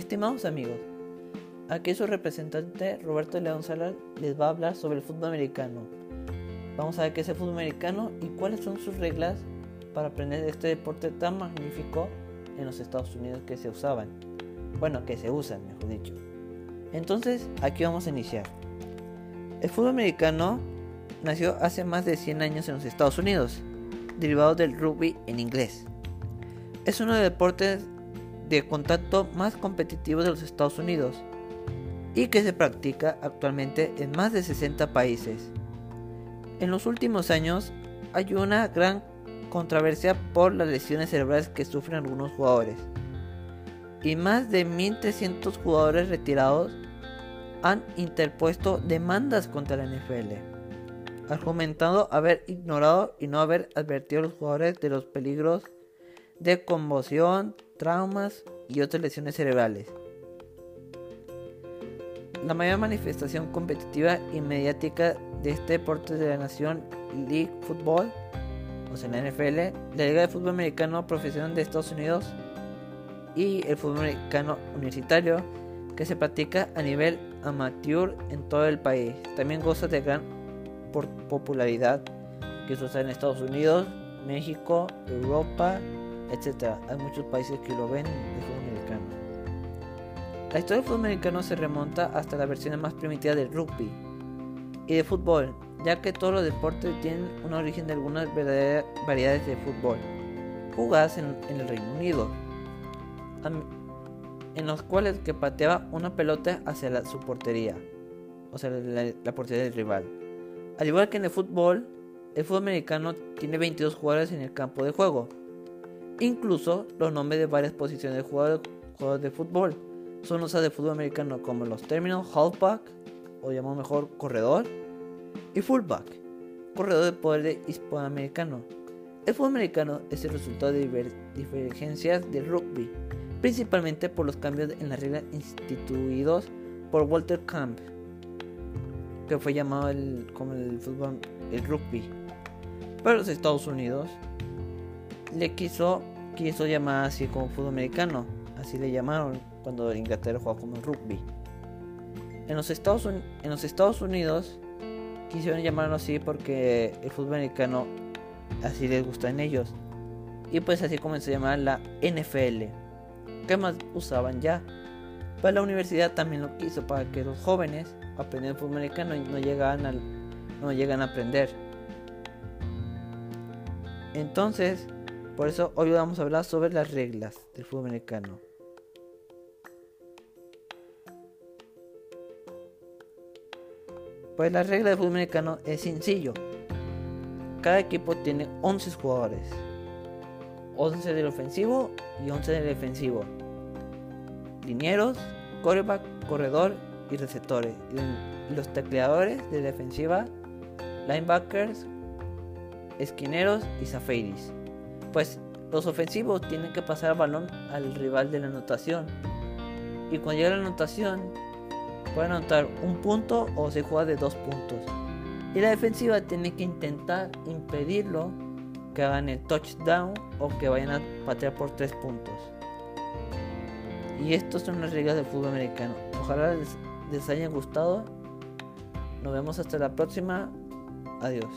Estimados amigos, aquí su representante Roberto León Salas les va a hablar sobre el fútbol americano. Vamos a ver qué es el fútbol americano y cuáles son sus reglas para aprender este deporte tan magnífico en los Estados Unidos que se usaban. Bueno, que se usan, mejor dicho. Entonces, aquí vamos a iniciar. El fútbol americano nació hace más de 100 años en los Estados Unidos, derivado del rugby en inglés. Es uno de los deportes de contacto más competitivos de los Estados Unidos y que se practica actualmente en más de 60 países. En los últimos años hay una gran controversia por las lesiones cerebrales que sufren algunos jugadores y más de 1.300 jugadores retirados han interpuesto demandas contra la NFL, argumentando haber ignorado y no haber advertido a los jugadores de los peligros de conmoción, traumas y otras lesiones cerebrales. La mayor manifestación competitiva y mediática de este deporte de la Nación League Football, o sea, la NFL, la Liga de Fútbol Americano Profesional de Estados Unidos y el fútbol americano universitario que se practica a nivel amateur en todo el país. También goza de gran popularidad que usa en Estados Unidos, México, Europa, etc. Hay muchos países que lo ven el fútbol americano. La historia del fútbol americano se remonta hasta la versión más primitiva del rugby y de fútbol, ya que todos los deportes tienen un origen de algunas variedades de fútbol jugadas en el Reino Unido en los cuales que pateaba una pelota hacia su portería, o sea, la, portería del rival. Al igual que en el fútbol, el fútbol americano tiene 22 jugadores en el campo de juego. Incluso los nombres de varias posiciones de jugadores, de fútbol son usados de fútbol americano como los términos halfback, o llamamos mejor corredor, y fullback, corredor de poder hispanoamericano. El fútbol americano es el resultado de divergencias del rugby principalmente por los cambios en las reglas instituidos por Walter Camp, que fue llamado el, como el fútbol, el rugby. Pero los Estados Unidos le quiso, quiso llamar así como fútbol americano, así le llamaron cuando Inglaterra jugaba como rugby. En los Estados, en los Estados Unidos quisieron llamarlo así porque el fútbol americano así les gusta en ellos. Y pues así comenzó a llamar la NFL que más usaban ya. Para la universidad también lo quiso para que los jóvenes aprendieran fútbol americano y no llegan, al, no llegan a aprender. Entonces, por eso hoy vamos a hablar sobre las reglas del fútbol americano. Pues la regla del fútbol americano es sencillo. Cada equipo tiene 11 jugadores. 11 del ofensivo y 11 del defensivo. Linieros, coreback, corredor y receptores. Y los tecleadores de defensiva, linebackers, esquineros y zafiris. Pues los ofensivos tienen que pasar el balón al rival de la anotación. Y cuando llega la anotación, pueden anotar un punto o se juega de dos puntos. Y la defensiva tiene que intentar impedirlo que hagan el touchdown o que vayan a patear por tres puntos. Y estas son las reglas del fútbol americano. Ojalá les, les hayan gustado. Nos vemos hasta la próxima. Adiós.